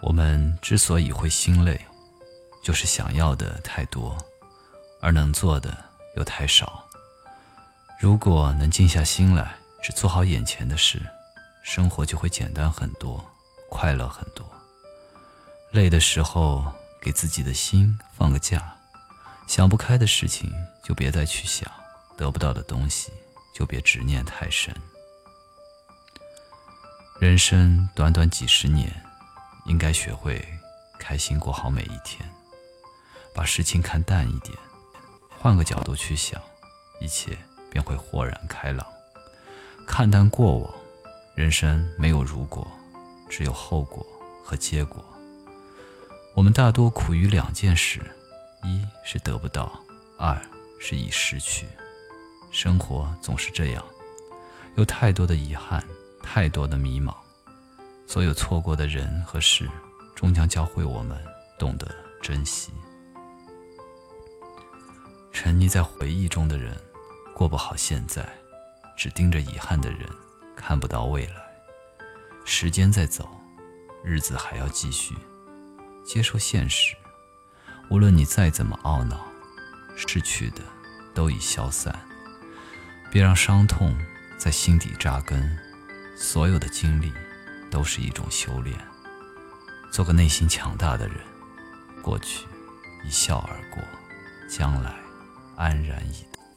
我们之所以会心累，就是想要的太多，而能做的又太少。如果能静下心来，只做好眼前的事，生活就会简单很多，快乐很多。累的时候，给自己的心放个假，想不开的事情就别再去想，得不到的东西就别执念太深。人生短短几十年，应该学会开心过好每一天，把事情看淡一点，换个角度去想，一切便会豁然开朗。看淡过往，人生没有如果，只有后果和结果。我们大多苦于两件事：一是得不到，二是已失去。生活总是这样，有太多的遗憾。太多的迷茫，所有错过的人和事，终将教会我们懂得珍惜。沉溺在回忆中的人，过不好现在；只盯着遗憾的人，看不到未来。时间在走，日子还要继续。接受现实，无论你再怎么懊恼，失去的都已消散。别让伤痛在心底扎根。所有的经历都是一种修炼。做个内心强大的人，过去一笑而过，将来安然以待。